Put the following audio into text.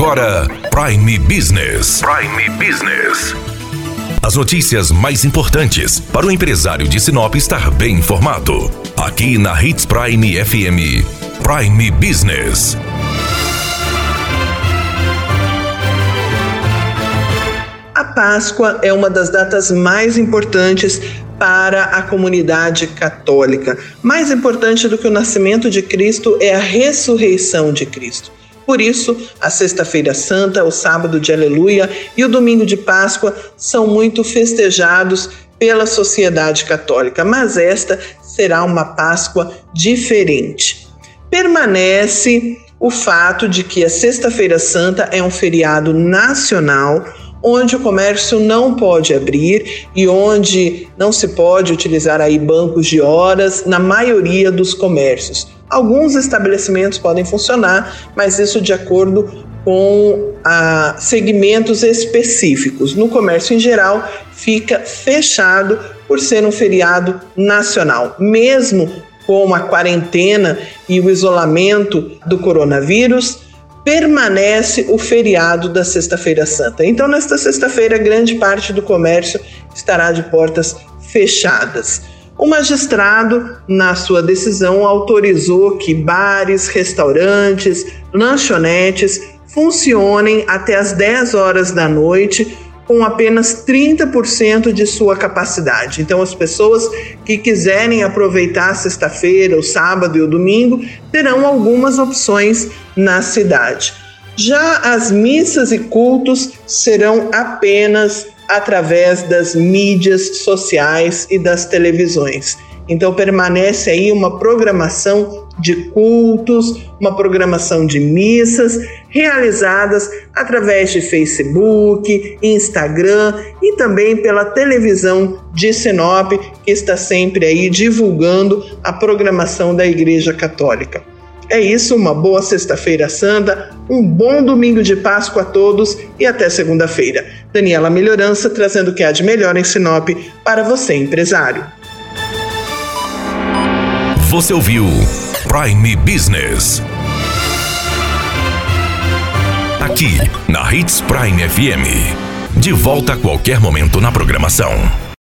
agora Prime Business. Prime Business. As notícias mais importantes para o empresário de Sinop estar bem informado. Aqui na Hits Prime FM. Prime Business. A Páscoa é uma das datas mais importantes para a comunidade católica. Mais importante do que o nascimento de Cristo é a ressurreição de Cristo. Por isso, a Sexta-feira Santa, o Sábado de Aleluia e o Domingo de Páscoa são muito festejados pela sociedade católica, mas esta será uma Páscoa diferente. Permanece o fato de que a Sexta-feira Santa é um feriado nacional onde o comércio não pode abrir e onde não se pode utilizar aí bancos de horas na maioria dos comércios. Alguns estabelecimentos podem funcionar, mas isso de acordo com ah, segmentos específicos. No comércio em geral, fica fechado por ser um feriado nacional. Mesmo com a quarentena e o isolamento do coronavírus, permanece o feriado da Sexta-feira Santa. Então, nesta sexta-feira, grande parte do comércio estará de portas fechadas. O magistrado, na sua decisão, autorizou que bares, restaurantes, lanchonetes funcionem até as 10 horas da noite com apenas 30% de sua capacidade. Então, as pessoas que quiserem aproveitar sexta-feira, o sábado e o domingo terão algumas opções na cidade. Já as missas e cultos serão apenas através das mídias sociais e das televisões. Então permanece aí uma programação de cultos, uma programação de missas realizadas através de Facebook, Instagram e também pela televisão de Sinop, que está sempre aí divulgando a programação da Igreja Católica. É isso, uma boa Sexta-feira Santa, um bom domingo de Páscoa a todos e até segunda-feira. Daniela Melhorança trazendo o que há de melhor em Sinop para você, empresário. Você ouviu Prime Business. Aqui, na Hits Prime FM. De volta a qualquer momento na programação.